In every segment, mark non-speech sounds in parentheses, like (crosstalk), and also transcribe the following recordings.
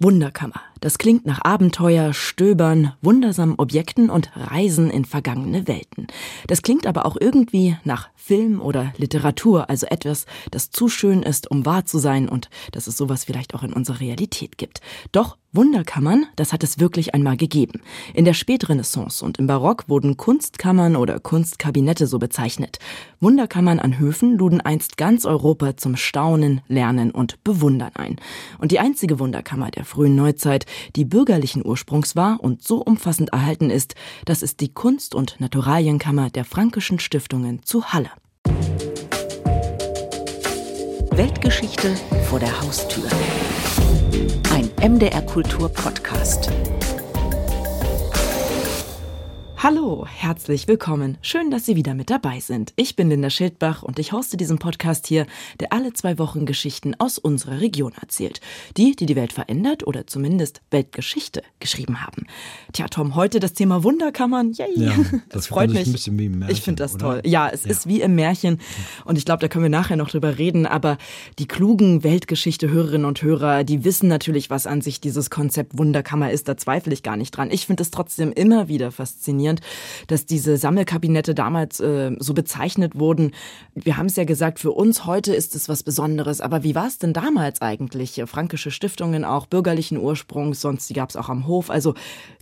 Wunderkammer. Das klingt nach Abenteuer, Stöbern, wundersamen Objekten und Reisen in vergangene Welten. Das klingt aber auch irgendwie nach Film oder Literatur, also etwas, das zu schön ist, um wahr zu sein und dass es sowas vielleicht auch in unserer Realität gibt. Doch Wunderkammern, das hat es wirklich einmal gegeben. In der Spätrenaissance und im Barock wurden Kunstkammern oder Kunstkabinette so bezeichnet. Wunderkammern an Höfen luden einst ganz Europa zum Staunen, Lernen und Bewundern ein. Und die einzige Wunderkammer der frühen Neuzeit, die bürgerlichen Ursprungs war und so umfassend erhalten ist, das ist die Kunst- und Naturalienkammer der Frankischen Stiftungen zu Halle. Weltgeschichte vor der Haustür. MDR Kultur Podcast. Hallo, herzlich willkommen. Schön, dass Sie wieder mit dabei sind. Ich bin Linda Schildbach und ich hoste diesen Podcast hier, der alle zwei Wochen Geschichten aus unserer Region erzählt. Die, die die Welt verändert oder zumindest Weltgeschichte geschrieben haben. Tja, Tom, heute das Thema Wunderkammern. Yay. Ja, (laughs) das, freut mich. Märchen, ich finde das oder? toll. Ja, es ja. ist wie im Märchen und ich glaube, da können wir nachher noch drüber reden. Aber die klugen Weltgeschichte-Hörerinnen und Hörer, die wissen natürlich, was an sich dieses Konzept Wunderkammer ist. Da zweifle ich gar nicht dran. Ich finde es trotzdem immer wieder faszinierend faszinierend, dass diese Sammelkabinette damals äh, so bezeichnet wurden. Wir haben es ja gesagt, für uns heute ist es was Besonderes. Aber wie war es denn damals eigentlich? Frankische Stiftungen auch bürgerlichen Ursprungs, sonst die gab es auch am Hof. Also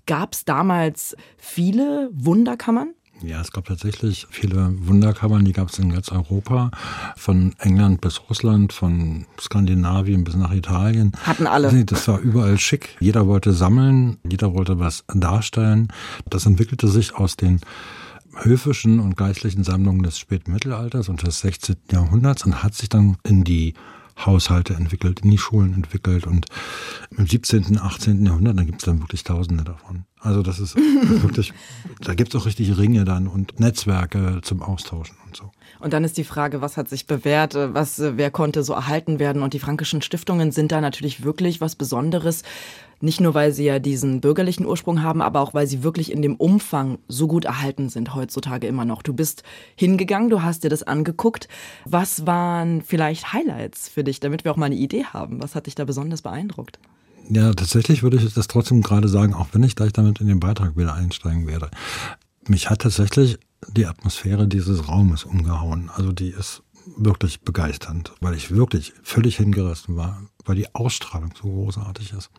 gab es damals viele Wunderkammern? Ja, es gab tatsächlich viele Wunderkammern, die gab es in ganz Europa, von England bis Russland, von Skandinavien bis nach Italien. Hatten alle. Das war überall schick. Jeder wollte sammeln, jeder wollte was darstellen. Das entwickelte sich aus den höfischen und geistlichen Sammlungen des späten Mittelalters und des 16. Jahrhunderts und hat sich dann in die Haushalte entwickelt, in die Schulen entwickelt und im 17., 18. Jahrhundert, da gibt es dann wirklich Tausende davon. Also das ist (laughs) wirklich, da gibt es auch richtig Ringe dann und Netzwerke zum Austauschen und so. Und dann ist die Frage, was hat sich bewährt, was, wer konnte so erhalten werden? Und die frankischen Stiftungen sind da natürlich wirklich was Besonderes. Nicht nur, weil sie ja diesen bürgerlichen Ursprung haben, aber auch, weil sie wirklich in dem Umfang so gut erhalten sind heutzutage immer noch. Du bist hingegangen, du hast dir das angeguckt. Was waren vielleicht Highlights für dich, damit wir auch mal eine Idee haben? Was hat dich da besonders beeindruckt? Ja, tatsächlich würde ich das trotzdem gerade sagen, auch wenn ich gleich damit in den Beitrag wieder einsteigen werde. Mich hat tatsächlich die Atmosphäre dieses Raumes umgehauen. Also die ist wirklich begeisternd, weil ich wirklich völlig hingerissen war, weil die Ausstrahlung so großartig ist.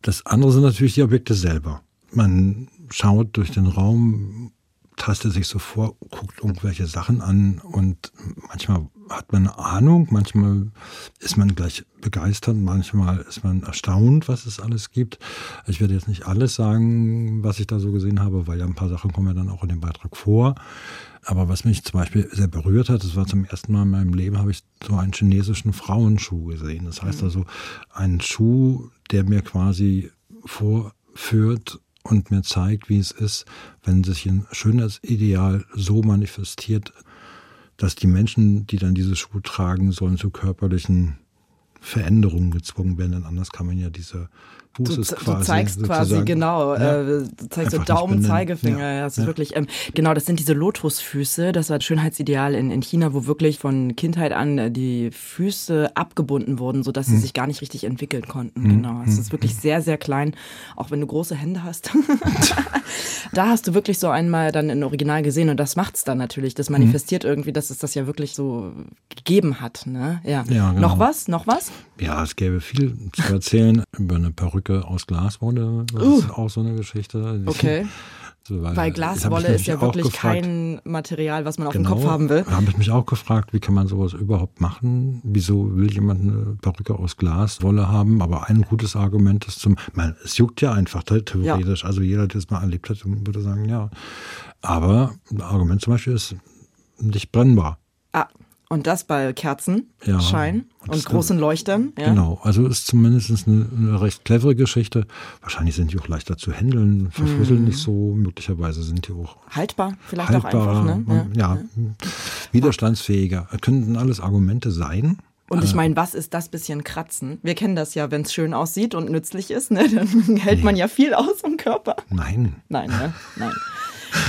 Das andere sind natürlich die Objekte selber. Man schaut durch den Raum, tastet sich so vor, guckt irgendwelche Sachen an und manchmal hat man eine Ahnung, manchmal ist man gleich begeistert, manchmal ist man erstaunt, was es alles gibt. Ich werde jetzt nicht alles sagen, was ich da so gesehen habe, weil ja ein paar Sachen kommen ja dann auch in dem Beitrag vor. Aber was mich zum Beispiel sehr berührt hat, das war zum ersten Mal in meinem Leben, habe ich so einen chinesischen Frauenschuh gesehen. Das heißt mhm. also, einen Schuh, der mir quasi vorführt und mir zeigt, wie es ist, wenn sich ein schönes Ideal so manifestiert, dass die Menschen, die dann diese Schuhe tragen, sollen zu körperlichen Veränderungen gezwungen werden. Denn anders kann man ja diese Fußes du, quasi. Du zeigst quasi, genau, ja, äh, du zeigst so Daumen, Zeigefinger. Ja, ja, das ist wirklich, ähm, genau, das sind diese Lotusfüße. Das war ein Schönheitsideal in, in China, wo wirklich von Kindheit an äh, die Füße abgebunden wurden, sodass sie hm. sich gar nicht richtig entwickeln konnten. Hm. Genau. Es hm. ist wirklich sehr, sehr klein, auch wenn du große Hände hast. (laughs) da hast du wirklich so einmal dann in Original gesehen und das macht's dann natürlich. Das hm. manifestiert irgendwie, dass es das ja wirklich so gegeben hat. Ne? Ja. ja genau. Noch was? Noch was? Ja, es gäbe viel zu erzählen (laughs) über eine Perücke aus Glaswolle. Das uh. ist auch so eine Geschichte. Okay. (laughs) So, weil, weil Glaswolle ist ja wirklich gefragt, kein Material, was man auf genau, dem Kopf haben will. Da habe ich mich auch gefragt, wie kann man sowas überhaupt machen? Wieso will jemand eine Perücke aus Glaswolle haben? Aber ein gutes Argument ist zum, man, es juckt ja einfach theoretisch. Ja. Also jeder, der es mal erlebt hat, würde sagen, ja. Aber ein Argument zum Beispiel ist nicht brennbar. Ah, und das bei Kerzenschein ja, und großen Leuchtern. Ja. Genau, also ist zumindest eine, eine, recht clevere Geschichte. Wahrscheinlich sind die auch leichter zu handeln, verfusseln mm. nicht so. Möglicherweise sind die auch haltbar, vielleicht haltbar, auch einfach. Ne? Ja, ja. widerstandsfähiger. Könnten alles Argumente sein. Und ich äh. meine, was ist das bisschen Kratzen? Wir kennen das ja, wenn es schön aussieht und nützlich ist, ne? (laughs) dann hält man ja viel aus im Körper. Nein. Nein, ne? Nein.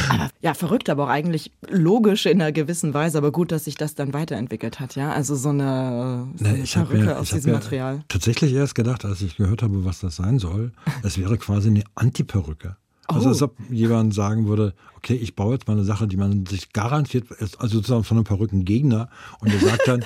Aber, ja, verrückt, aber auch eigentlich logisch in einer gewissen Weise. Aber gut, dass sich das dann weiterentwickelt hat, ja. Also so eine, so eine ich Perücke mir, aus diesem Material. tatsächlich erst gedacht, als ich gehört habe, was das sein soll, (laughs) es wäre quasi eine Antiperücke. Also Oh. als ob jemand sagen würde, okay, ich baue jetzt mal eine Sache, die man sich garantiert, also sozusagen von einem Perückengegner und der sagt dann,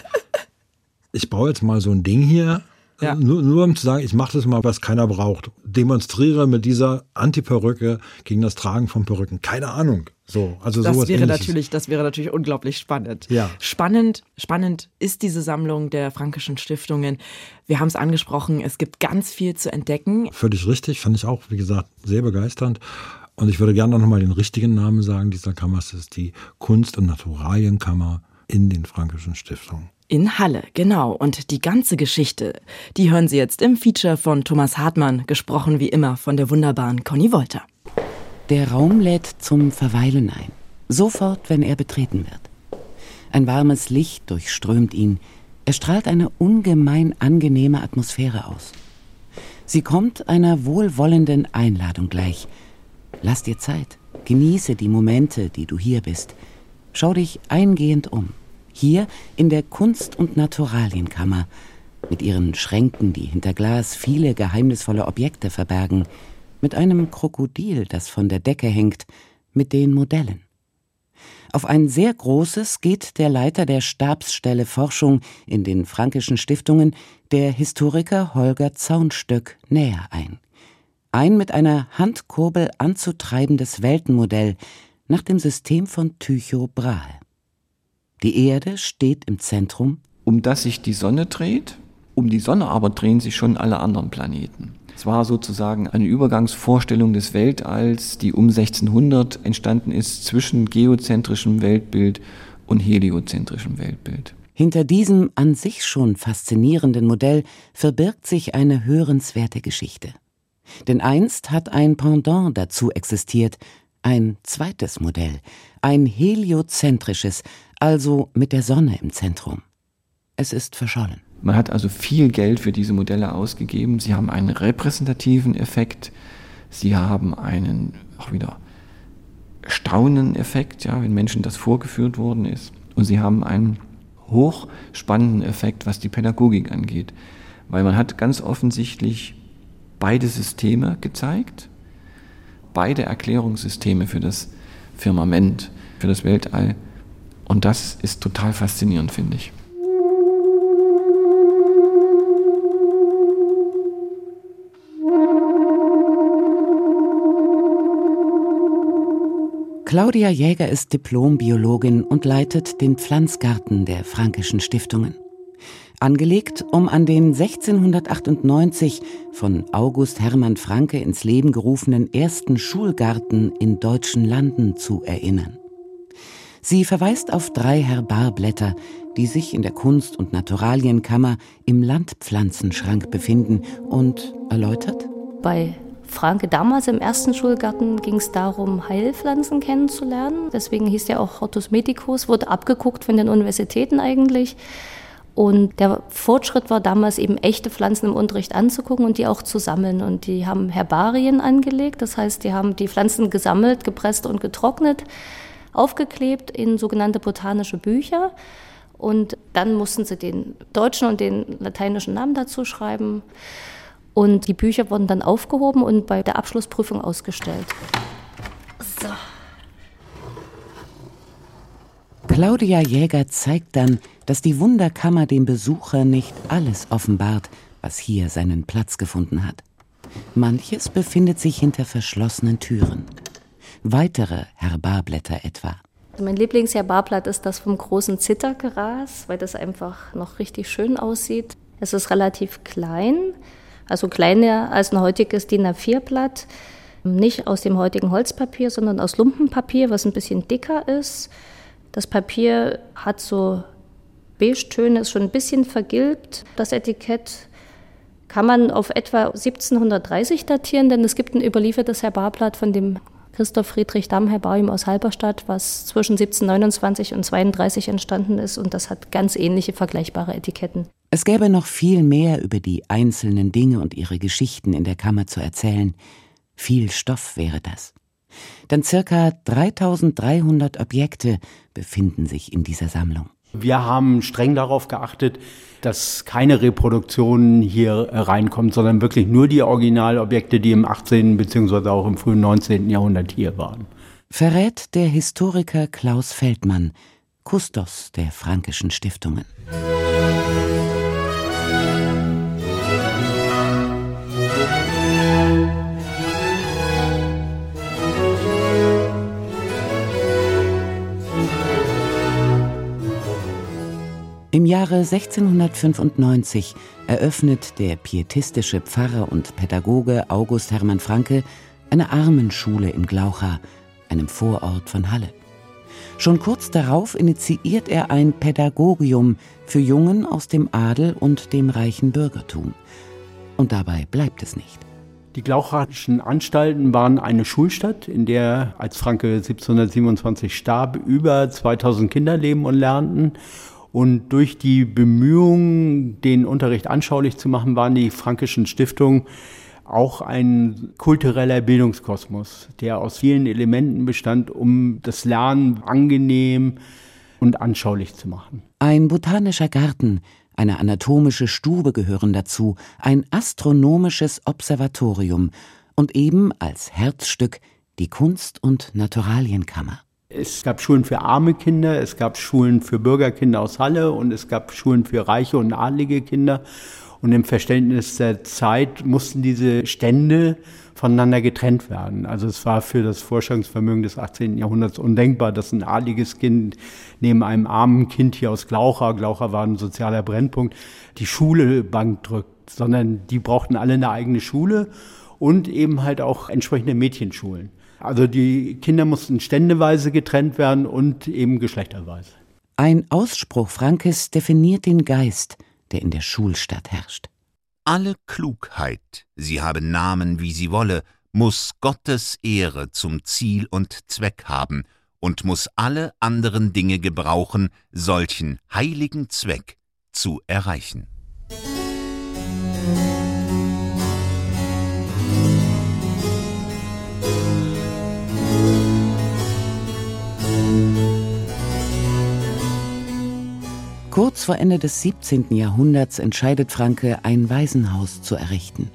(laughs) ich baue jetzt mal so ein Ding hier, Ja. nur, nur um zu sagen, ich mache das mal, was keiner braucht. Demonstriere mit dieser Antiperücke gegen das Tragen von Perücken. Keine Ahnung. So, also Das sowas wäre ähnliches. natürlich, das wäre natürlich unglaublich spannend. Ja. Spannend, spannend ist diese Sammlung der Frankischen Stiftungen. Wir haben es angesprochen, es gibt ganz viel zu entdecken. Völlig richtig, fand ich auch, wie gesagt, sehr begeisternd. Und ich würde gerne noch mal den richtigen Namen sagen dieser Kammer. Es ist die Kunst- und Naturalienkammer in den Frankischen Stiftungen. In Halle, genau. Und die ganze Geschichte, die hören Sie jetzt im Feature von Thomas Hartmann, gesprochen wie immer von der wunderbaren Conny Wolter. Der Raum lädt zum Verweilen ein. Sofort, wenn er betreten wird. Ein warmes Licht durchströmt ihn. Er strahlt eine ungemein angenehme Atmosphäre aus. Sie kommt einer wohlwollenden Einladung gleich. Lass dir Zeit. Genieße die Momente, die du hier bist. Schau dich eingehend um. Hier in der Kunst- und Naturalienkammer. Mit ihren Schränken, die hinter Glas viele geheimnisvolle Objekte verbergen. Mit einem Krokodil, das von der Decke hängt. Mit den Modellen. Auf ein sehr großes geht der Leiter der Stabsstelle Forschung in den Frankischen Stiftungen, der Historiker Holger Zaunstöck, näher ein. Ein mit einer Handkurbel anzutreibendes Weltenmodell nach dem System von Tycho Brahe. Die Erde steht im Zentrum, um das sich die Sonne dreht. Um die Sonne aber drehen sich schon alle anderen Planeten. Es war sozusagen eine Übergangsvorstellung des Weltalls, die um 1600 entstanden ist zwischen geozentrischem Weltbild und heliozentrischem Weltbild. Hinter diesem an sich schon faszinierenden Modell verbirgt sich eine hörenswerte Geschichte. Denn einst hat ein Pendant dazu existiert, ein zweites Modell, ein heliozentrisches, also mit der Sonne im Zentrum. Es ist verschollen. Man hat also viel Geld für diese Modelle ausgegeben. Sie haben einen repräsentativen Effekt. Sie haben einen auch wieder Stauneneffekt, ja, wenn Menschen das vorgeführt worden ist. Und sie haben einen hochspannenden Effekt, was die Pädagogik angeht. Weil man hat ganz offensichtlich beide Systeme gezeigt, beide Erklärungssysteme für das Firmament, für das Weltall. Und das ist total faszinierend, finde ich. Claudia Jäger ist Diplombiologin und leitet den Pflanzgarten der Frankischen Stiftungen. Angelegt, um an den 1698 von August Hermann Franke ins Leben gerufenen ersten Schulgarten in deutschen Landen zu erinnern. Sie verweist auf drei Herbarblätter, die sich in der Kunst- und Naturalienkammer im Landpflanzenschrank befinden und erläutert, Bei Franke damals im ersten Schulgarten ging es darum, Heilpflanzen kennenzulernen. Deswegen hieß der auch Hortus Medicus, wurde abgeguckt von den Universitäten eigentlich. Und der Fortschritt war damals eben echte Pflanzen im Unterricht anzugucken und die auch zu sammeln. Und die haben Herbarien angelegt, das heißt, die haben die Pflanzen gesammelt, gepresst und getrocknet, aufgeklebt in sogenannte botanische Bücher. Und dann mussten sie den deutschen und den lateinischen Namen dazu schreiben. Und die Bücher wurden dann aufgehoben und bei der Abschlussprüfung ausgestellt. So. Claudia Jäger zeigt dann, dass die Wunderkammer dem Besucher nicht alles offenbart, was hier seinen Platz gefunden hat. Manches befindet sich hinter verschlossenen Türen. Weitere Herbarblätter etwa. Mein Lieblingsherbarblatt ist das vom großen Zittergras, weil das einfach noch richtig schön aussieht. Es ist relativ klein, also kleiner als ein heutiges DIN A4-Blatt. Nicht aus dem heutigen Holzpapier, sondern aus Lumpenpapier, was ein bisschen dicker ist. Das Papier hat so Beige-Töne, ist schon ein bisschen vergilbt. Das Etikett kann man auf etwa 1730 datieren, denn es gibt ein überliefertes Herbarblatt von dem Christoph Friedrich Damm Herbarium aus Halberstadt, was zwischen 1729 und 32 entstanden ist und das hat ganz ähnliche vergleichbare Etiketten. Es gäbe noch viel mehr über die einzelnen Dinge und ihre Geschichten in der Kammer zu erzählen. Viel Stoff wäre das. Denn circa 3300 Objekte befinden sich in dieser Sammlung. Wir haben streng darauf geachtet, dass keine Reproduktionen hier reinkommen, sondern wirklich nur die Originalobjekte, die im 18. bzw. auch im frühen 19. Jahrhundert hier waren. Verrät der Historiker Klaus Feldmann, Kustos der Frankischen Stiftungen. Im Jahre 1695 eröffnet der pietistische Pfarrer und Pädagoge August Hermann Franke eine Armenschule in Glaucha, einem Vorort von Halle. Schon kurz darauf initiiert er ein Pädagogium für Jungen aus dem Adel und dem reichen Bürgertum. Und dabei bleibt es nicht. Die Glauchratischen Anstalten waren eine Schulstadt, in der, als Franke 1727 starb, über 2000 Kinder leben und lernten. Und durch die Bemühungen, den Unterricht anschaulich zu machen, waren die Frankischen Stiftungen auch ein kultureller Bildungskosmos, der aus vielen Elementen bestand, um das Lernen angenehm und anschaulich zu machen. Ein botanischer Garten, eine anatomische Stube gehören dazu, ein astronomisches Observatorium und eben als Herzstück die Kunst- und Naturalienkammer. Es gab Schulen für arme Kinder, es gab Schulen für Bürgerkinder aus Halle und es gab Schulen für reiche und adlige Kinder. Und im Verständnis der Zeit mussten diese Stände voneinander getrennt werden. Also es war für das Vorstellungsvermögen des 18. Jahrhunderts undenkbar, dass ein adliges Kind neben einem armen Kind hier aus Glaucha, Glaucha war ein sozialer Brennpunkt, die Schule Bank drückt, sondern die brauchten alle eine eigene Schule und eben halt auch entsprechende Mädchenschulen. Also die Kinder mussten ständeweise getrennt werden und eben geschlechterweise. Ein Ausspruch Frankes definiert den Geist, der in der Schulstadt herrscht. Alle Klugheit, sie habe Namen wie sie wolle, muss Gottes Ehre zum Ziel und Zweck haben und muss alle anderen Dinge gebrauchen, solchen heiligen Zweck zu erreichen. Kurz vor Ende des 17. Jahrhunderts entscheidet Franke, ein Waisenhaus zu errichten.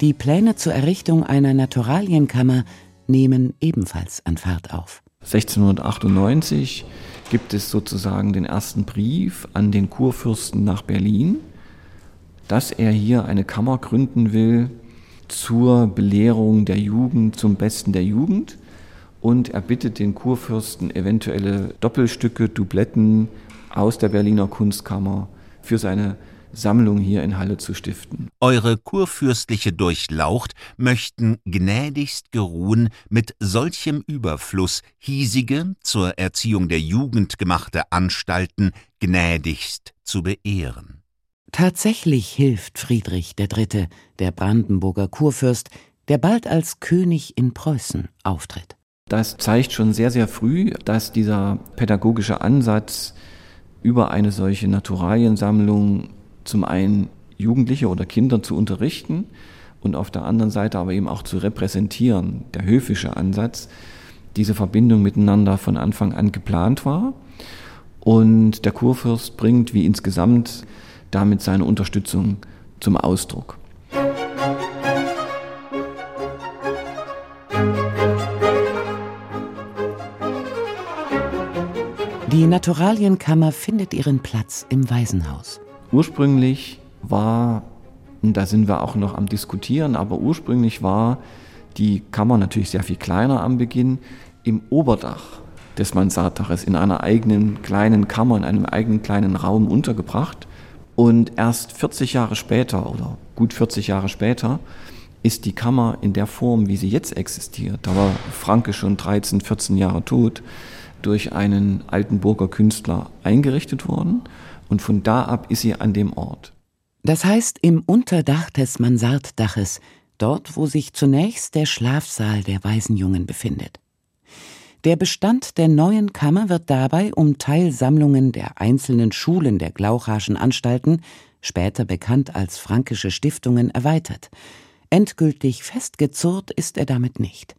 Die Pläne zur Errichtung einer Naturalienkammer nehmen ebenfalls an Fahrt auf. 1698 gibt es sozusagen den ersten Brief an den Kurfürsten nach Berlin, dass er hier eine Kammer gründen will zur Belehrung der Jugend, zum Besten der Jugend. Und er bittet den Kurfürsten, eventuelle Doppelstücke, Dubletten aus der Berliner Kunstkammer für seine Sammlung hier in Halle zu stiften. Eure kurfürstliche Durchlaucht möchten gnädigst geruhen, mit solchem Überfluss hiesige, zur Erziehung der Jugend gemachte Anstalten gnädigst zu beehren. Tatsächlich hilft Friedrich III., der Brandenburger Kurfürst, der bald als König in Preußen auftritt. Das zeigt schon sehr, sehr früh, dass dieser pädagogische Ansatz über eine solche Naturaliensammlung zum einen Jugendliche oder Kinder zu unterrichten und auf der anderen Seite aber eben auch zu repräsentieren, der höfische Ansatz, diese Verbindung miteinander von Anfang an geplant war. Und der Kurfürst bringt wie insgesamt damit seine Unterstützung zum Ausdruck. Die Naturalienkammer findet ihren Platz im Waisenhaus. Ursprünglich war, und da sind wir auch noch am Diskutieren, aber ursprünglich war die Kammer natürlich sehr viel kleiner am Beginn im Oberdach des Mansarddaches in einer eigenen kleinen Kammer, in einem eigenen kleinen Raum untergebracht. Und erst 40 Jahre später oder gut 40 Jahre später ist die Kammer in der Form, wie sie jetzt existiert, da war Franke schon 13, 14 Jahre tot, durch einen Altenburger Künstler eingerichtet worden und von da ab ist sie an dem Ort. Das heißt im Unterdach des Mansarddaches, dort wo sich zunächst der Schlafsaal der Waisenjungen befindet. Der Bestand der neuen Kammer wird dabei um Teilsammlungen der einzelnen Schulen der Glauchaschen Anstalten, später bekannt als Frankische Stiftungen, erweitert. Endgültig festgezurrt ist er damit nicht.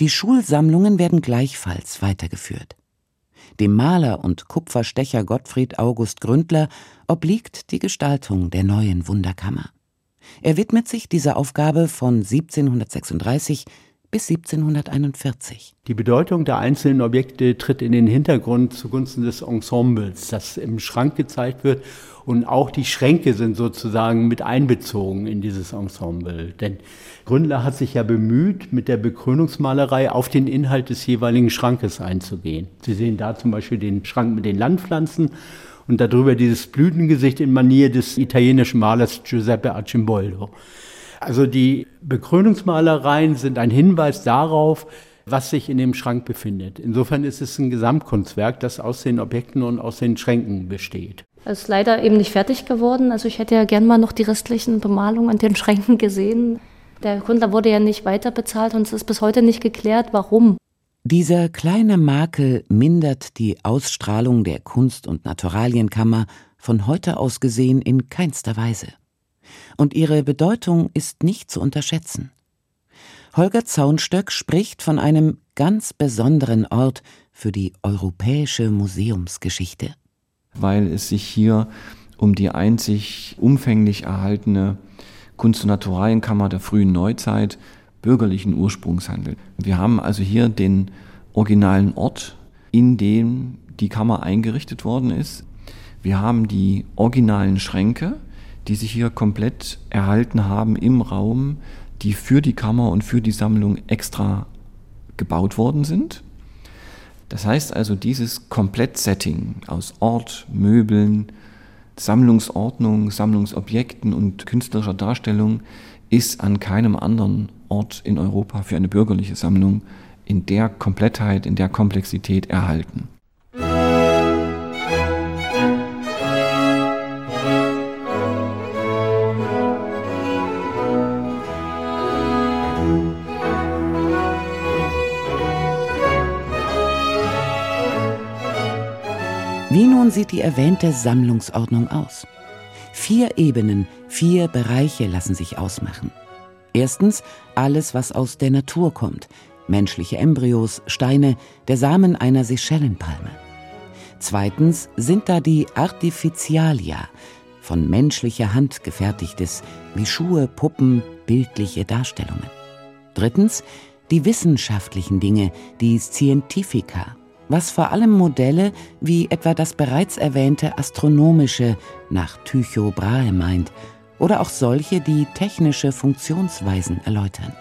Die Schulsammlungen werden gleichfalls weitergeführt. Dem Maler und Kupferstecher Gottfried August Gründler obliegt die Gestaltung der neuen Wunderkammer. Er widmet sich dieser Aufgabe von 1736 bis 1741. Die Bedeutung der einzelnen Objekte tritt in den Hintergrund zugunsten des Ensembles, das im Schrank gezeigt wird. Und auch die Schränke sind sozusagen mit einbezogen in dieses Ensemble. Denn Gründler hat sich ja bemüht, mit der Bekrönungsmalerei auf den Inhalt des jeweiligen Schrankes einzugehen. Sie sehen da zum Beispiel den Schrank mit den Landpflanzen und darüber dieses Blütengesicht in Manier des italienischen Malers Giuseppe Arcimboldo. Also die Bekrönungsmalereien sind ein Hinweis darauf, was sich in dem Schrank befindet. Insofern ist es ein Gesamtkunstwerk, das aus den Objekten und aus den Schränken besteht. Es ist leider eben nicht fertig geworden. Also ich hätte ja gern mal noch die restlichen Bemalungen an den (laughs) Schränken gesehen. Der Gründer wurde ja nicht weiter bezahlt und es ist bis heute nicht geklärt, warum. Dieser kleine Makel mindert die Ausstrahlung der Kunst- und Naturalienkammer von heute aus gesehen in keinster Weise und ihre Bedeutung ist nicht zu unterschätzen. Holger Zaunstöck spricht von einem ganz besonderen Ort für die europäische Museumsgeschichte. Weil es sich hier um die einzig umfänglich erhaltene Kunst- und Naturalienkammer der frühen Neuzeit bürgerlichen Ursprungs handelt. Wir haben also hier den originalen Ort, in dem die Kammer eingerichtet worden ist. Wir haben die originalen Schränke, die sich hier komplett erhalten haben im Raum, die für die Kammer und für die Sammlung extra gebaut worden sind. Das heißt also, dieses Komplettsetting aus Ort, Möbeln, Sammlungsordnung, Sammlungsobjekten und künstlerischer Darstellung ist an keinem anderen Ort in Europa für eine bürgerliche Sammlung in der Komplettheit, in der Komplexität erhalten. Wie nun sieht die erwähnte Sammlungsordnung aus? Vier Ebenen, vier Bereiche lassen sich ausmachen. Erstens alles, was aus der Natur kommt, menschliche Embryos, Steine, der Samen einer Seychellenpalme. Zweitens sind da die Artificialia, von menschlicher Hand gefertigtes, wie Schuhe, Puppen, bildliche Darstellungen. Drittens die wissenschaftlichen Dinge, die Scientifica, was vor allem Modelle wie etwa das bereits erwähnte astronomische nach Tycho Brahe meint oder auch solche, die technische Funktionsweisen erläutern.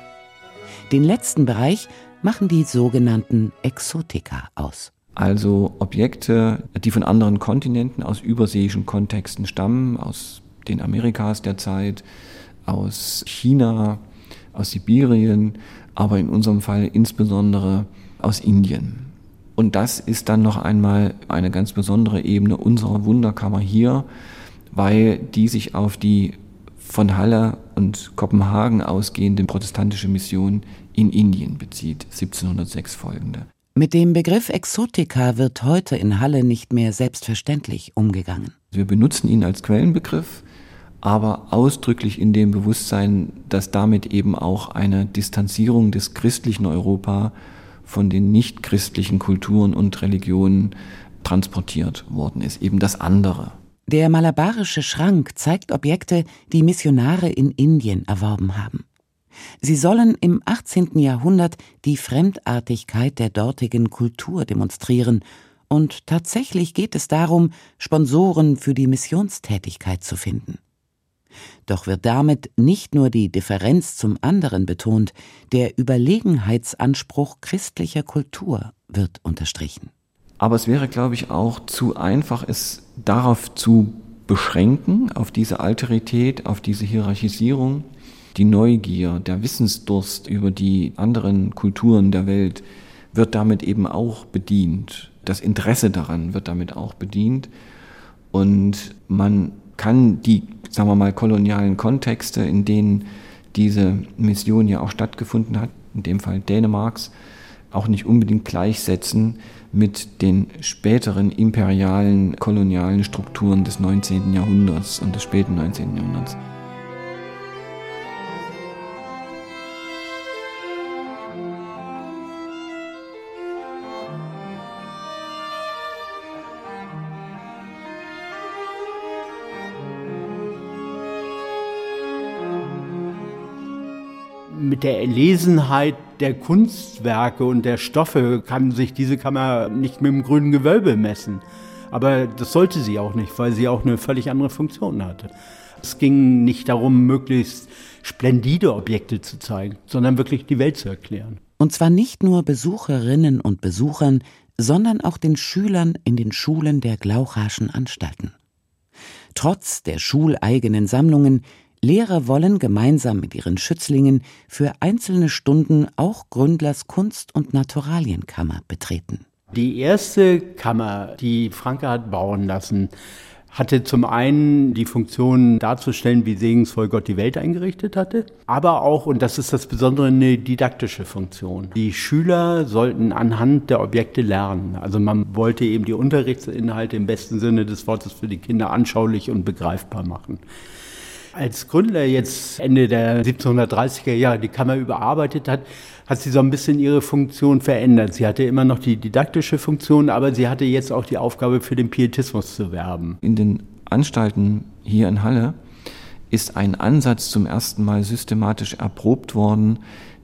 Den letzten Bereich machen die sogenannten Exotika aus. Also Objekte, die von anderen Kontinenten aus überseeischen Kontexten stammen, aus den Amerikas der Zeit, aus China, aus Sibirien, aber in unserem Fall insbesondere aus Indien. Und das ist dann noch einmal eine ganz besondere Ebene unserer Wunderkammer hier, weil die sich auf die von Halle und Kopenhagen ausgehende protestantische Mission in Indien bezieht, 1706 folgende. Mit dem Begriff Exotika wird heute in Halle nicht mehr selbstverständlich umgegangen. Wir benutzen ihn als Quellenbegriff, aber ausdrücklich in dem Bewusstsein, dass damit eben auch eine Distanzierung des christlichen Europa von den nichtchristlichen Kulturen und Religionen transportiert worden ist, eben das andere. Der malabarische Schrank zeigt Objekte, die Missionare in Indien erworben haben. Sie sollen im 18. Jahrhundert die Fremdartigkeit der dortigen Kultur demonstrieren, und tatsächlich geht es darum, Sponsoren für die Missionstätigkeit zu finden. Doch wird damit nicht nur die Differenz zum anderen betont, der Überlegenheitsanspruch christlicher Kultur wird unterstrichen. Aber es wäre, glaube ich, auch zu einfach, es darauf zu beschränken, auf diese Alterität, auf diese Hierarchisierung. Die Neugier, der Wissensdurst über die anderen Kulturen der Welt wird damit eben auch bedient. Das Interesse daran wird damit auch bedient. Und man kann die, sagen wir mal, kolonialen Kontexte, in denen diese Mission ja auch stattgefunden hat, in dem Fall Dänemarks, auch nicht unbedingt gleichsetzen mit den späteren imperialen, kolonialen Strukturen des 19. Jahrhunderts und des späten 19. Jahrhunderts. Mit der Erlesenheit der Kunstwerke und der Stoffe kann sich diese Kammer nicht mit dem grünen Gewölbe messen. Aber das sollte sie auch nicht, weil sie auch eine völlig andere Funktion hatte. Es ging nicht darum, möglichst splendide Objekte zu zeigen, sondern wirklich die Welt zu erklären. Und zwar nicht nur Besucherinnen und Besuchern, sondern auch den Schülern in den Schulen der Glauchaschen Anstalten. Trotz der schuleigenen Sammlungen, Lehrer wollen gemeinsam mit ihren Schützlingen für einzelne Stunden auch Gründlers Kunst- und Naturalienkammer betreten. Die erste Kammer, die Franke hat bauen lassen, hatte zum einen die Funktion darzustellen, wie segensvoll Gott die Welt eingerichtet hatte, aber auch, und das ist das Besondere, eine didaktische Funktion. Die Schüler sollten anhand der Objekte lernen. Also man wollte eben die Unterrichtsinhalte im besten Sinne des Wortes für die Kinder anschaulich und begreifbar machen. Als Gründler jetzt Ende der 1730er Jahre die Kammer überarbeitet hat, hat sie so ein bisschen ihre Funktion verändert. Sie hatte immer noch die didaktische Funktion, aber sie hatte jetzt auch die Aufgabe, für den Pietismus zu werben. In den Anstalten hier in Halle ist ein Ansatz zum ersten Mal systematisch erprobt worden,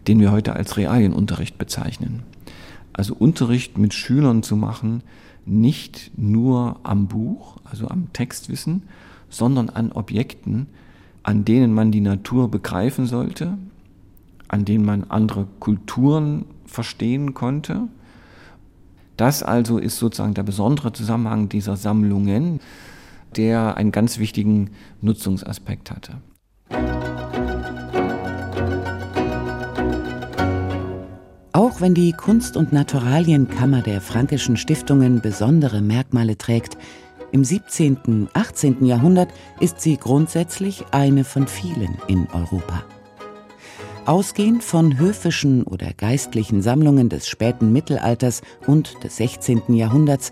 den wir heute als Realienunterricht bezeichnen. Also Unterricht mit Schülern zu machen, nicht nur am Buch, also am Textwissen, sondern an Objekten, an denen man die Natur begreifen sollte, an denen man andere Kulturen verstehen konnte. Das also ist sozusagen der besondere Zusammenhang dieser Sammlungen, der einen ganz wichtigen Nutzungsaspekt hatte. Auch wenn die Kunst- und Naturalienkammer der Frankischen Stiftungen besondere Merkmale trägt, im 17., 18. Jahrhundert ist sie grundsätzlich eine von vielen in Europa. Ausgehend von höfischen oder geistlichen Sammlungen des späten Mittelalters und des 16. Jahrhunderts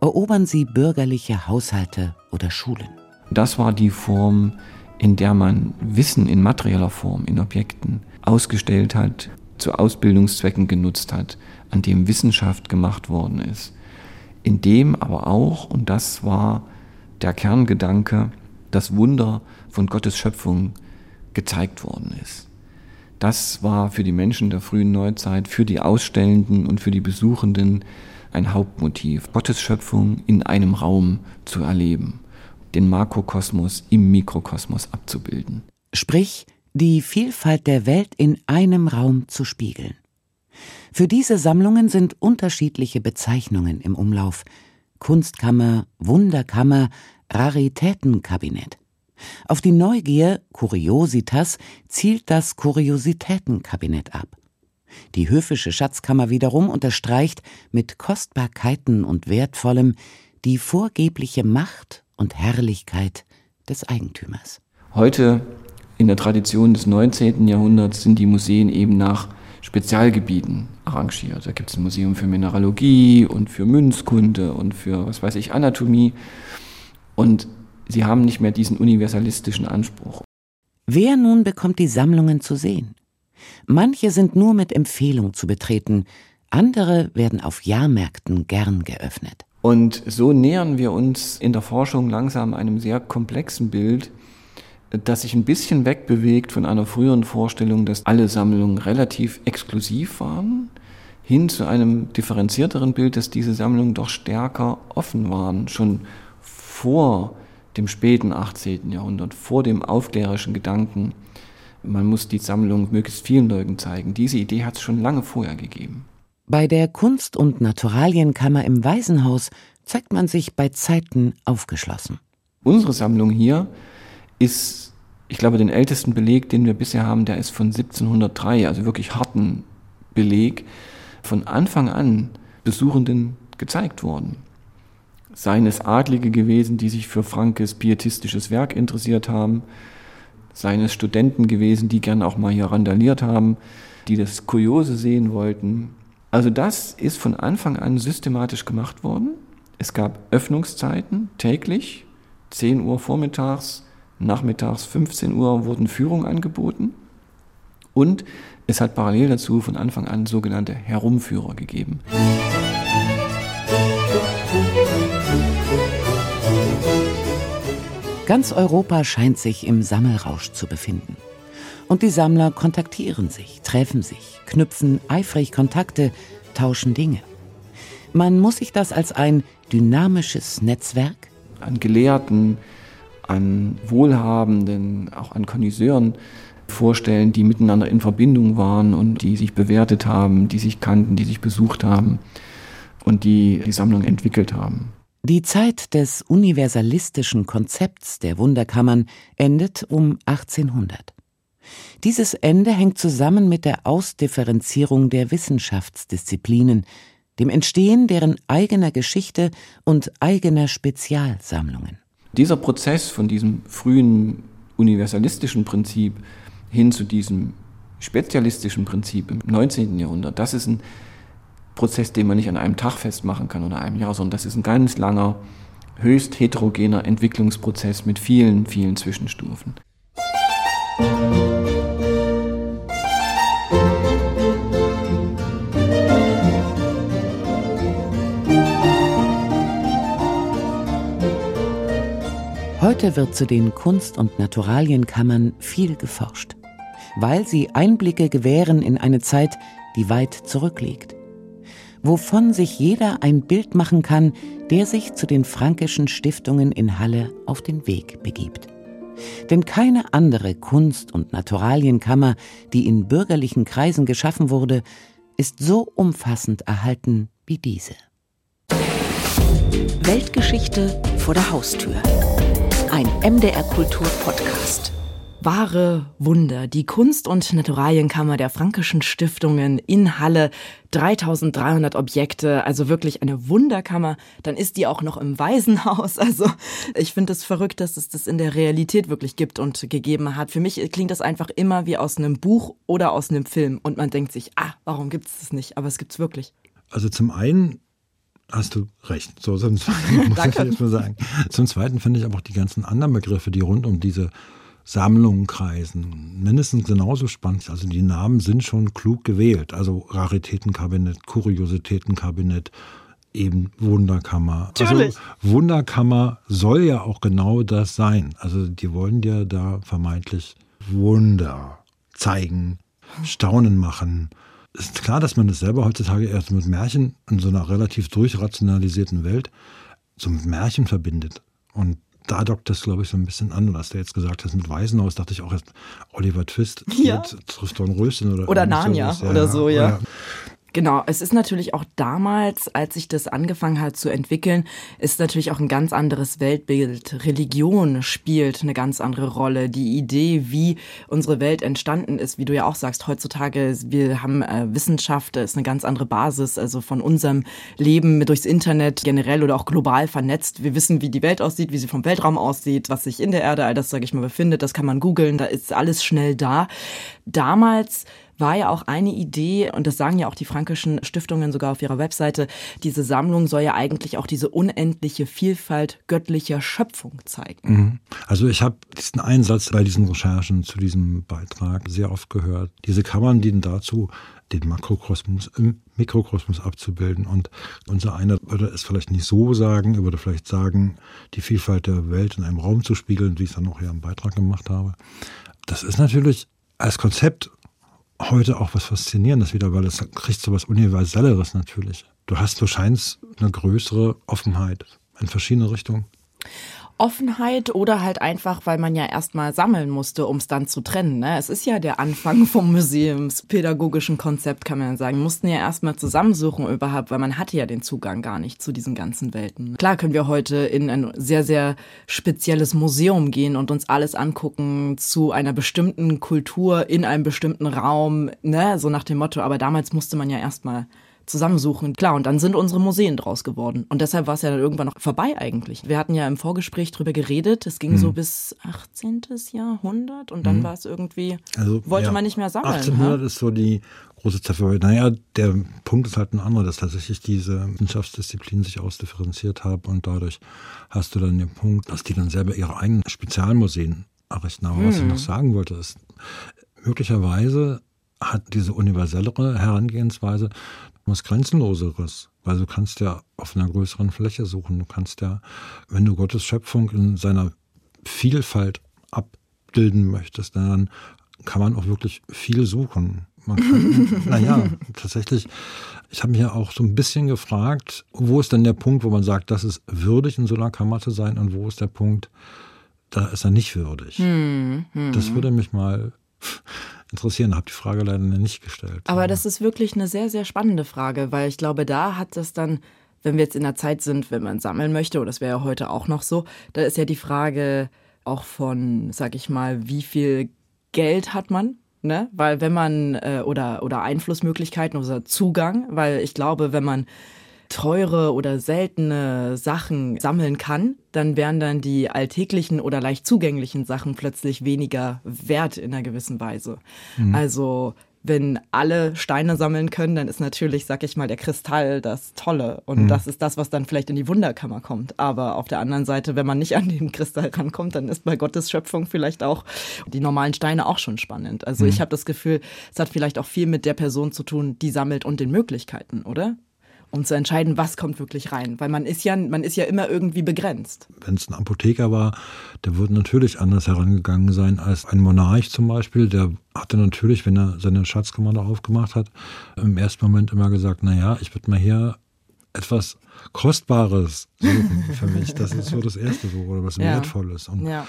erobern sie bürgerliche Haushalte oder Schulen. Das war die Form, in der man Wissen in materieller Form, in Objekten ausgestellt hat, zu Ausbildungszwecken genutzt hat, an dem Wissenschaft gemacht worden ist in dem aber auch, und das war der Kerngedanke, das Wunder von Gottes Schöpfung gezeigt worden ist. Das war für die Menschen der frühen Neuzeit, für die Ausstellenden und für die Besuchenden ein Hauptmotiv, Gottes Schöpfung in einem Raum zu erleben, den Makrokosmos im Mikrokosmos abzubilden. Sprich, die Vielfalt der Welt in einem Raum zu spiegeln. Für diese Sammlungen sind unterschiedliche Bezeichnungen im Umlauf. Kunstkammer, Wunderkammer, Raritätenkabinett. Auf die Neugier Curiositas zielt das Kuriositätenkabinett ab. Die höfische Schatzkammer wiederum unterstreicht mit Kostbarkeiten und Wertvollem die vorgebliche Macht und Herrlichkeit des Eigentümers. Heute in der Tradition des 19. Jahrhunderts sind die Museen eben nach Spezialgebieten arrangiert. Da gibt es ein Museum für Mineralogie und für Münzkunde und für, was weiß ich, Anatomie. Und sie haben nicht mehr diesen universalistischen Anspruch. Wer nun bekommt die Sammlungen zu sehen? Manche sind nur mit Empfehlung zu betreten, andere werden auf Jahrmärkten gern geöffnet. Und so nähern wir uns in der Forschung langsam einem sehr komplexen Bild, das sich ein bisschen wegbewegt von einer früheren Vorstellung, dass alle Sammlungen relativ exklusiv waren, hin zu einem differenzierteren Bild, dass diese Sammlungen doch stärker offen waren, schon vor dem späten 18. Jahrhundert, vor dem aufklärerischen Gedanken, man muss die Sammlung möglichst vielen Leuten zeigen. Diese Idee hat es schon lange vorher gegeben. Bei der Kunst- und Naturalienkammer im Waisenhaus zeigt man sich bei Zeiten aufgeschlossen. Unsere Sammlung hier ist, ich glaube, den ältesten Beleg, den wir bisher haben, der ist von 1703, also wirklich harten Beleg, von Anfang an Besuchenden gezeigt worden. Seien es Adlige gewesen, die sich für Frankes pietistisches Werk interessiert haben, seien es Studenten gewesen, die gern auch mal hier randaliert haben, die das Kuriose sehen wollten. Also das ist von Anfang an systematisch gemacht worden. Es gab Öffnungszeiten täglich, 10 Uhr vormittags, nachmittags 15 Uhr wurden Führungen angeboten und es hat parallel dazu von Anfang an sogenannte Herumführer gegeben. Ganz Europa scheint sich im Sammelrausch zu befinden. Und die Sammler kontaktieren sich, treffen sich, knüpfen eifrig Kontakte, tauschen Dinge. Man muss sich das als ein dynamisches Netzwerk an Gelehrten, an Wohlhabenden, auch an Konnoisseuren vorstellen, die miteinander in Verbindung waren und die sich bewertet haben, die sich kannten, die sich besucht haben und die die Sammlung entwickelt haben. Die Zeit des universalistischen Konzepts der Wunderkammern endet um 1800. Dieses Ende hängt zusammen mit der Ausdifferenzierung der Wissenschaftsdisziplinen, dem Entstehen deren eigener Geschichte und eigener Spezialsammlungen. Dieser Prozess von diesem frühen universalistischen Prinzip hin zu diesem spezialistischen Prinzip im 19. Jahrhundert, das ist ein Prozess, den man nicht an einem Tag festmachen kann oder einem Jahr, sondern das ist ein ganz langer, höchst heterogener Entwicklungsprozess mit vielen, vielen Zwischenstufen. Heute wird zu den Kunst- und Naturalienkammern viel geforscht, weil sie Einblicke gewähren in eine Zeit, die weit zurückliegt, wovon sich jeder ein Bild machen kann, der sich zu den frankischen Stiftungen in Halle auf den Weg begibt. Denn keine andere Kunst- und Naturalienkammer, die in bürgerlichen Kreisen geschaffen wurde, ist so umfassend erhalten wie diese. Weltgeschichte vor der Haustür. Ein MDR Kultur Podcast. Wahre Wunder. Die Kunst- und Naturalienkammer der Frankischen Stiftungen in Halle. 3300 Objekte, also wirklich eine Wunderkammer. Dann ist die auch noch im Waisenhaus. (laughs) Also ich finde es verrückt, dass es das in der Realität wirklich gibt und gegeben hat. Für mich klingt das einfach immer wie aus einem Buch oder aus einem Film. Und man denkt sich, ah, warum gibt es das nicht? Aber es gibt es wirklich. Also zum einen hast du recht. So, zum (laughs) Zweiten (laughs) muss ich jetzt mal sagen. Zum Zweiten finde ich aber auch die ganzen anderen Begriffe, die rund um diese Sammlungen kreisen, mindestens genauso spannend. Also die Namen sind schon klug gewählt. Also Raritätenkabinett, Kuriositätenkabinett, eben Wunderkammer. Also Natürlich. Also Wunderkammer soll ja auch genau das sein. Also die wollen dir da vermeintlich Wunder zeigen, Staunen machen ist klar, dass man das selber heutzutage erst mit Märchen in so einer relativ durchrationalisierten Welt so mit Märchen verbindet. Und da dockt das, glaube ich, so ein bisschen an. Was du jetzt gesagt hast mit Waisenhaus, dachte ich auch erst Oliver Twist ja. mit Tristan Röschen oder Oder Narnia sowas. oder so, ja. Oder Genau, es ist natürlich auch damals, als sich das angefangen hat zu entwickeln, ist natürlich auch ein ganz anderes Weltbild. Religion spielt eine ganz andere Rolle. Die Idee, wie unsere Welt entstanden ist, wie du ja auch sagst, heutzutage, wir haben äh, Wissenschaft, ist eine ganz andere Basis, also von unserem Leben durchs Internet generell oder auch global vernetzt. Wir wissen, wie die Welt aussieht, wie sie vom Weltraum aussieht, was sich in der Erde, all das, sage ich mal, befindet. Das kann man googeln, da ist alles schnell da. Damals war ja auch eine Idee, und das sagen ja auch die frankischen Stiftungen sogar auf ihrer Webseite, diese Sammlung soll ja eigentlich auch diese unendliche Vielfalt göttlicher Schöpfung zeigen. Mhm. Also ich habe diesen Einsatz bei diesen Recherchen zu diesem Beitrag sehr oft gehört. Diese Kammern dienen dazu, den Makrokosmos im Mikrokosmos abzubilden. Und unser einer würde es vielleicht nicht so sagen, er würde vielleicht sagen, die Vielfalt der Welt in einem Raum zu spiegeln, wie ich es dann auch hier im Beitrag gemacht habe. Das ist natürlich als Konzept heute auch was Faszinierendes wieder, weil es kriegt so was Universelleres natürlich. Du hast, du scheinst eine größere Offenheit in verschiedene Richtungen. Offenheit oder halt einfach, weil man ja erstmal sammeln musste, um es dann zu trennen. Ne? Es ist ja der Anfang (laughs) vom museumspädagogischen Konzept, kann man sagen. Mussten ja erstmal zusammensuchen überhaupt, weil man hatte ja den Zugang gar nicht zu diesen ganzen Welten. Klar können wir heute in ein sehr, sehr spezielles Museum gehen und uns alles angucken zu einer bestimmten Kultur in einem bestimmten Raum, ne? so nach dem Motto. Aber damals musste man ja erstmal zusammensuchen. Klar, und dann sind unsere Museen draus geworden. Und deshalb war es ja dann irgendwann noch vorbei eigentlich. Wir hatten ja im Vorgespräch drüber geredet. Es ging mhm. so bis 18. Jahrhundert und dann mhm. war es irgendwie, also, wollte ja, man nicht mehr sammeln. 1800 ha? ist so die große Zeit. Naja, der Punkt ist halt ein anderer, dass tatsächlich diese Wissenschaftsdisziplinen sich ausdifferenziert haben und dadurch hast du dann den Punkt, dass die dann selber ihre eigenen Spezialmuseen errichten. Aber mhm. was ich noch sagen wollte, ist, möglicherweise hat diese universellere Herangehensweise was Grenzenloseres. Weil du kannst ja auf einer größeren Fläche suchen. Du kannst ja, wenn du Gottes Schöpfung in seiner Vielfalt abbilden möchtest, dann kann man auch wirklich viel suchen. Man kann, (laughs) naja, tatsächlich, ich habe mich ja auch so ein bisschen gefragt, wo ist denn der Punkt, wo man sagt, das ist würdig, in so einer Kammer zu sein und wo ist der Punkt, da ist er nicht würdig. Hm, hm. Das würde mich mal interessieren. Habe die Frage leider nicht gestellt. Aber das ist wirklich eine sehr, sehr spannende Frage, weil ich glaube, da hat das dann, wenn wir jetzt in der Zeit sind, wenn man sammeln möchte, oder das wäre ja heute auch noch so, da ist ja die Frage auch von, sag ich mal, wie viel Geld hat man? Ne? Weil wenn man äh, oder oder Einflussmöglichkeiten oder Zugang, weil ich glaube, wenn man teure oder seltene Sachen sammeln kann, dann wären dann die alltäglichen oder leicht zugänglichen Sachen plötzlich weniger wert in einer gewissen Weise. Mhm. Also wenn alle Steine sammeln können, dann ist natürlich, sag ich mal, der Kristall das Tolle. Und mhm. das ist das, was dann vielleicht in die Wunderkammer kommt. Aber auf der anderen Seite, wenn man nicht an den Kristall rankommt, dann ist bei Gottes Schöpfung vielleicht auch die normalen Steine auch schon spannend. Also mhm. ich habe das Gefühl, es hat vielleicht auch viel mit der Person zu tun, die sammelt und den Möglichkeiten, oder? Um zu entscheiden, was kommt wirklich rein. Weil man ist ja, man ist ja immer irgendwie begrenzt. Wenn es ein Apotheker war, der würde natürlich anders herangegangen sein als ein Monarch zum Beispiel. Der hatte natürlich, wenn er seine Schatzkammer da aufgemacht hat, im ersten Moment immer gesagt, naja, ich würde mal hier etwas Kostbares suchen für mich. Das ist so das Erste, so, oder was ja. Wertvolles. Und ja.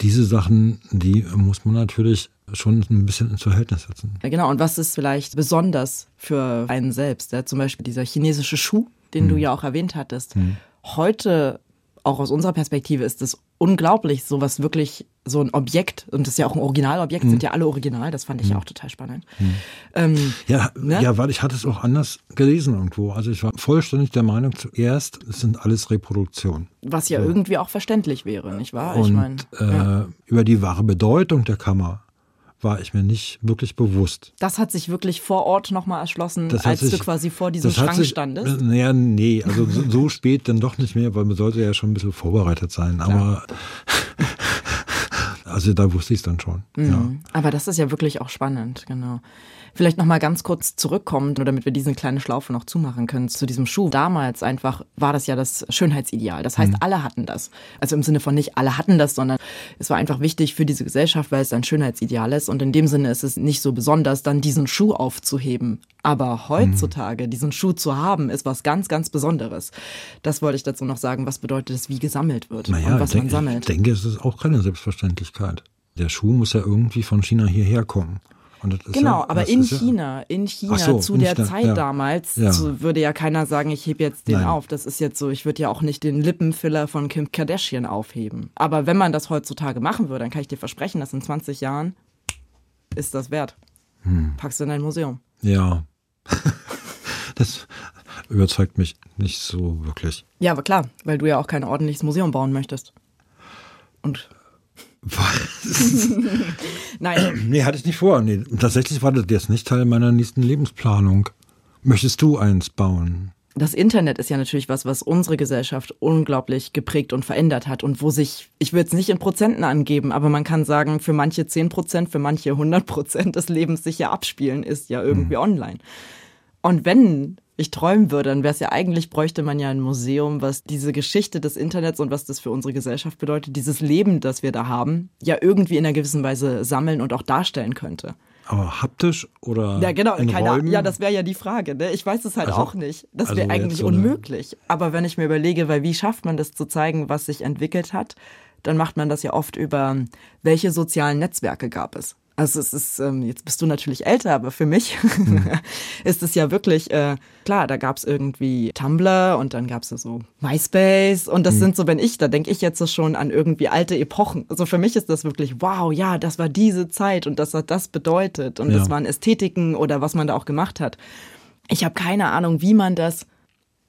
Diese Sachen, die muss man natürlich schon ein bisschen ins Verhältnis setzen. Ja, genau. Und was ist vielleicht besonders für einen selbst? Ja, zum Beispiel dieser chinesische Schuh, den hm. du ja auch erwähnt hattest. Hm. Heute, auch aus unserer Perspektive, ist es unglaublich, sowas wirklich, so ein Objekt, und das ist ja auch ein Originalobjekt, mhm. sind ja alle original, das fand ich ja mhm. auch total spannend. Mhm. Ähm, ja, ne? ja, weil ich hatte es auch anders gelesen irgendwo. Also ich war vollständig der Meinung zuerst, es sind alles Reproduktionen. Was ja so. irgendwie auch verständlich wäre, nicht wahr? Und ich mein, ja. äh, über die wahre Bedeutung der Kammer war ich mir nicht wirklich bewusst. Das hat sich wirklich vor Ort nochmal erschlossen, als sich, du quasi vor diesem Schrank sich, standest? Naja, nee, also so, so, spät dann doch nicht mehr, weil man sollte ja schon ein bisschen vorbereitet sein. Aber also da wusste ich es dann schon. Mhm. Ja. Aber das ist ja wirklich auch spannend, genau. Vielleicht noch mal ganz kurz zurückkommen, nur damit wir diese kleine Schlaufe noch zumachen können zu diesem Schuh. Damals einfach war das ja das Schönheitsideal. Das heißt, mhm. alle hatten das. Also im Sinne von nicht alle hatten das, sondern es war einfach wichtig für diese Gesellschaft, weil es ein Schönheitsideal ist. Und in dem Sinne ist es nicht so besonders, dann diesen Schuh aufzuheben. Aber heutzutage mhm. diesen Schuh zu haben, ist was ganz, ganz Besonderes. Das wollte ich dazu noch sagen. Was bedeutet es, wie gesammelt wird naja, und was man sammelt? Ich denke, es ist auch keine Selbstverständlichkeit. Der Schuh muss ja irgendwie von China hierher kommen genau, ja, aber in China, ja. in China so, zu der Zeit ja. damals so würde ja keiner sagen, ich hebe jetzt den Nein. auf. Das ist jetzt so, ich würde ja auch nicht den Lippenfiller von Kim Kardashian aufheben. Aber wenn man das heutzutage machen würde, dann kann ich dir versprechen, dass in 20 Jahren ist das wert. Hm. Packst du in ein Museum. Ja. (laughs) das überzeugt mich nicht so wirklich. Ja, aber klar, weil du ja auch kein ordentliches Museum bauen möchtest. Und was? (laughs) Nein. (clears throat) Nee, hatte ich nicht vor. Nee, tatsächlich war das jetzt nicht Teil meiner nächsten Lebensplanung. Möchtest du eins bauen? Das Internet ist ja natürlich was, was unsere Gesellschaft unglaublich geprägt und verändert hat und wo sich, ich würde es nicht in Prozenten angeben, aber man kann sagen, für manche 10 Prozent, für manche 100 Prozent des Lebens sich ja abspielen, ist ja irgendwie mhm. online. Und wenn ich träumen würde, dann wäre es ja eigentlich, bräuchte man ja ein Museum, was diese Geschichte des Internets und was das für unsere Gesellschaft bedeutet, dieses Leben, das wir da haben, ja irgendwie in einer gewissen Weise sammeln und auch darstellen könnte. Aber haptisch oder ja genau in keine, Räumen? ja das wäre ja die Frage ne? ich weiß es halt also, auch nicht das wäre also eigentlich unmöglich aber wenn ich mir überlege weil wie schafft man das zu zeigen was sich entwickelt hat dann macht man das ja oft über welche sozialen Netzwerke gab es also es ist, ähm, jetzt bist du natürlich älter, aber für mich mhm. (laughs) ist es ja wirklich, äh, klar, da gab es irgendwie Tumblr und dann gab es so MySpace und das mhm. sind so, wenn ich, da denke ich jetzt so schon an irgendwie alte Epochen. Also für mich ist das wirklich, wow, ja, das war diese Zeit und das hat das bedeutet und ja. das waren Ästhetiken oder was man da auch gemacht hat. Ich habe keine Ahnung, wie man das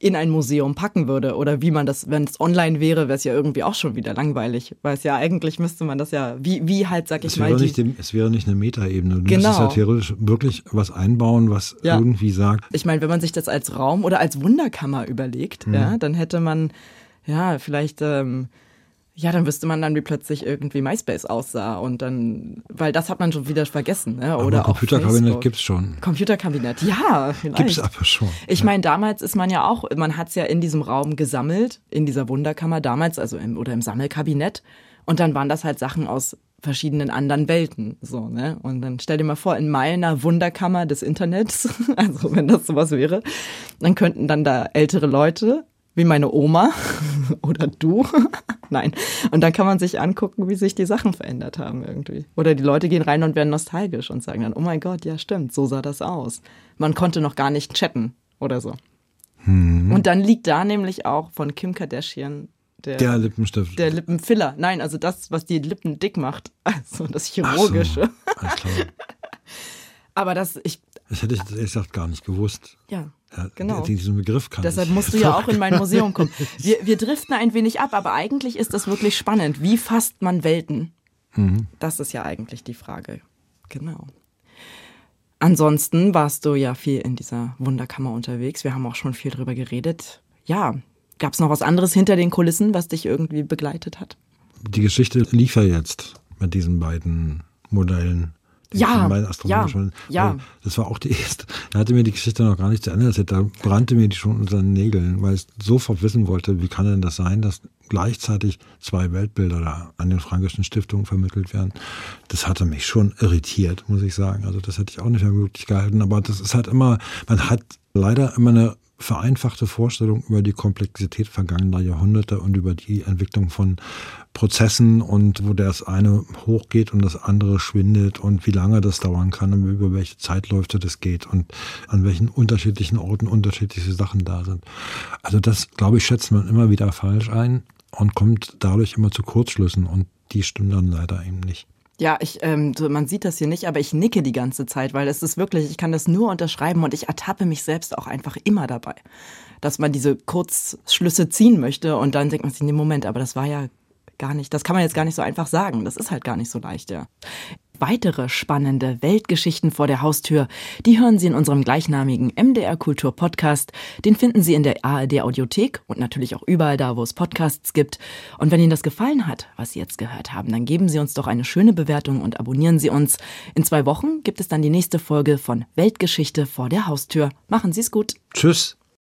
in ein Museum packen würde oder wie man das, wenn es online wäre, wäre es ja irgendwie auch schon wieder langweilig, weil es ja eigentlich müsste man das ja, wie, wie halt, sag ich es mal. Die, dem, es wäre nicht eine Metaebene. Du genau. müsstest ja theoretisch wirklich was einbauen, was ja. irgendwie sagt. Ich meine, wenn man sich das als Raum oder als Wunderkammer überlegt, mhm. ja, dann hätte man ja vielleicht ähm, ja, dann wüsste man dann, wie plötzlich irgendwie MySpace aussah und dann, weil das hat man schon wieder vergessen, ne? Oder aber Computerkabinett gibt's schon. Computerkabinett, ja, vielleicht. Gibt's aber schon. Ich ja. meine, damals ist man ja auch, man hat's ja in diesem Raum gesammelt, in dieser Wunderkammer damals, also im, oder im Sammelkabinett. Und dann waren das halt Sachen aus verschiedenen anderen Welten. So, ne? Und dann stell dir mal vor, in meiner Wunderkammer des Internets, (laughs) also wenn das sowas wäre, dann könnten dann da ältere Leute, wie meine Oma (laughs) oder du, (laughs) nein. Und dann kann man sich angucken, wie sich die Sachen verändert haben irgendwie. Oder die Leute gehen rein und werden nostalgisch und sagen dann, oh mein Gott, ja stimmt, so sah das aus. Man konnte noch gar nicht chatten oder so. Hm. Und dann liegt da nämlich auch von Kim Kardashian der, der Lippenstift. Der Lippenfiller. Nein, also das, was die Lippen dick macht. (laughs) Also das Chirurgische. So, (laughs) Aber das, ich. Das hätte ich ehrlich gesagt gar nicht gewusst. Ja. Ja, genau. Diesen Begriff kann Deshalb ich. musst du ja auch in mein Museum kommen. Wir, wir driften ein wenig ab, aber eigentlich ist das wirklich spannend. Wie fasst man Welten? Mhm. Das ist ja eigentlich die Frage. Genau. Ansonsten warst du ja viel in dieser Wunderkammer unterwegs. Wir haben auch schon viel drüber geredet. Ja, Gab es noch was anderes hinter den Kulissen, was dich irgendwie begleitet hat? Die Geschichte lief ja jetzt mit diesen beiden Modellen. Ja, ja, ja. Das war auch die erste. Er hatte mir die Geschichte noch gar nicht zu Ende erzählt. Da brannte mir die schon unter den Nägeln, weil ich sofort wissen wollte, wie kann denn das sein, dass gleichzeitig zwei Weltbilder da an den Frankischen Stiftungen vermittelt werden. Das hatte mich schon irritiert, muss ich sagen. Also das hätte ich auch nicht mehr möglich gehalten. Aber das ist halt immer, man hat leider immer eine vereinfachte Vorstellung über die Komplexität vergangener Jahrhunderte und über die Entwicklung von Prozessen und wo das eine hochgeht und das andere schwindet und wie lange das dauern kann und über welche Zeitläufe das geht und an welchen unterschiedlichen Orten unterschiedliche Sachen da sind. Also das, glaube ich, schätzt man immer wieder falsch ein und kommt dadurch immer zu Kurzschlüssen und die stimmen dann leider eben nicht. Ja, ich, ähm, man sieht das hier nicht, aber ich nicke die ganze Zeit, weil es ist wirklich, ich kann das nur unterschreiben und ich ertappe mich selbst auch einfach immer dabei, dass man diese Kurzschlüsse ziehen möchte und dann denkt man sich, nee, Moment, aber das war ja gar nicht, das kann man jetzt gar nicht so einfach sagen. Das ist halt gar nicht so leicht, ja. Weitere spannende Weltgeschichten vor der Haustür, die hören Sie in unserem gleichnamigen MDR Kultur Podcast. Den finden Sie in der ARD Audiothek und natürlich auch überall da, wo es Podcasts gibt. Und wenn Ihnen das gefallen hat, was Sie jetzt gehört haben, dann geben Sie uns doch eine schöne Bewertung und abonnieren Sie uns. In zwei Wochen gibt es dann die nächste Folge von Weltgeschichte vor der Haustür. Machen Sie es gut. Tschüss.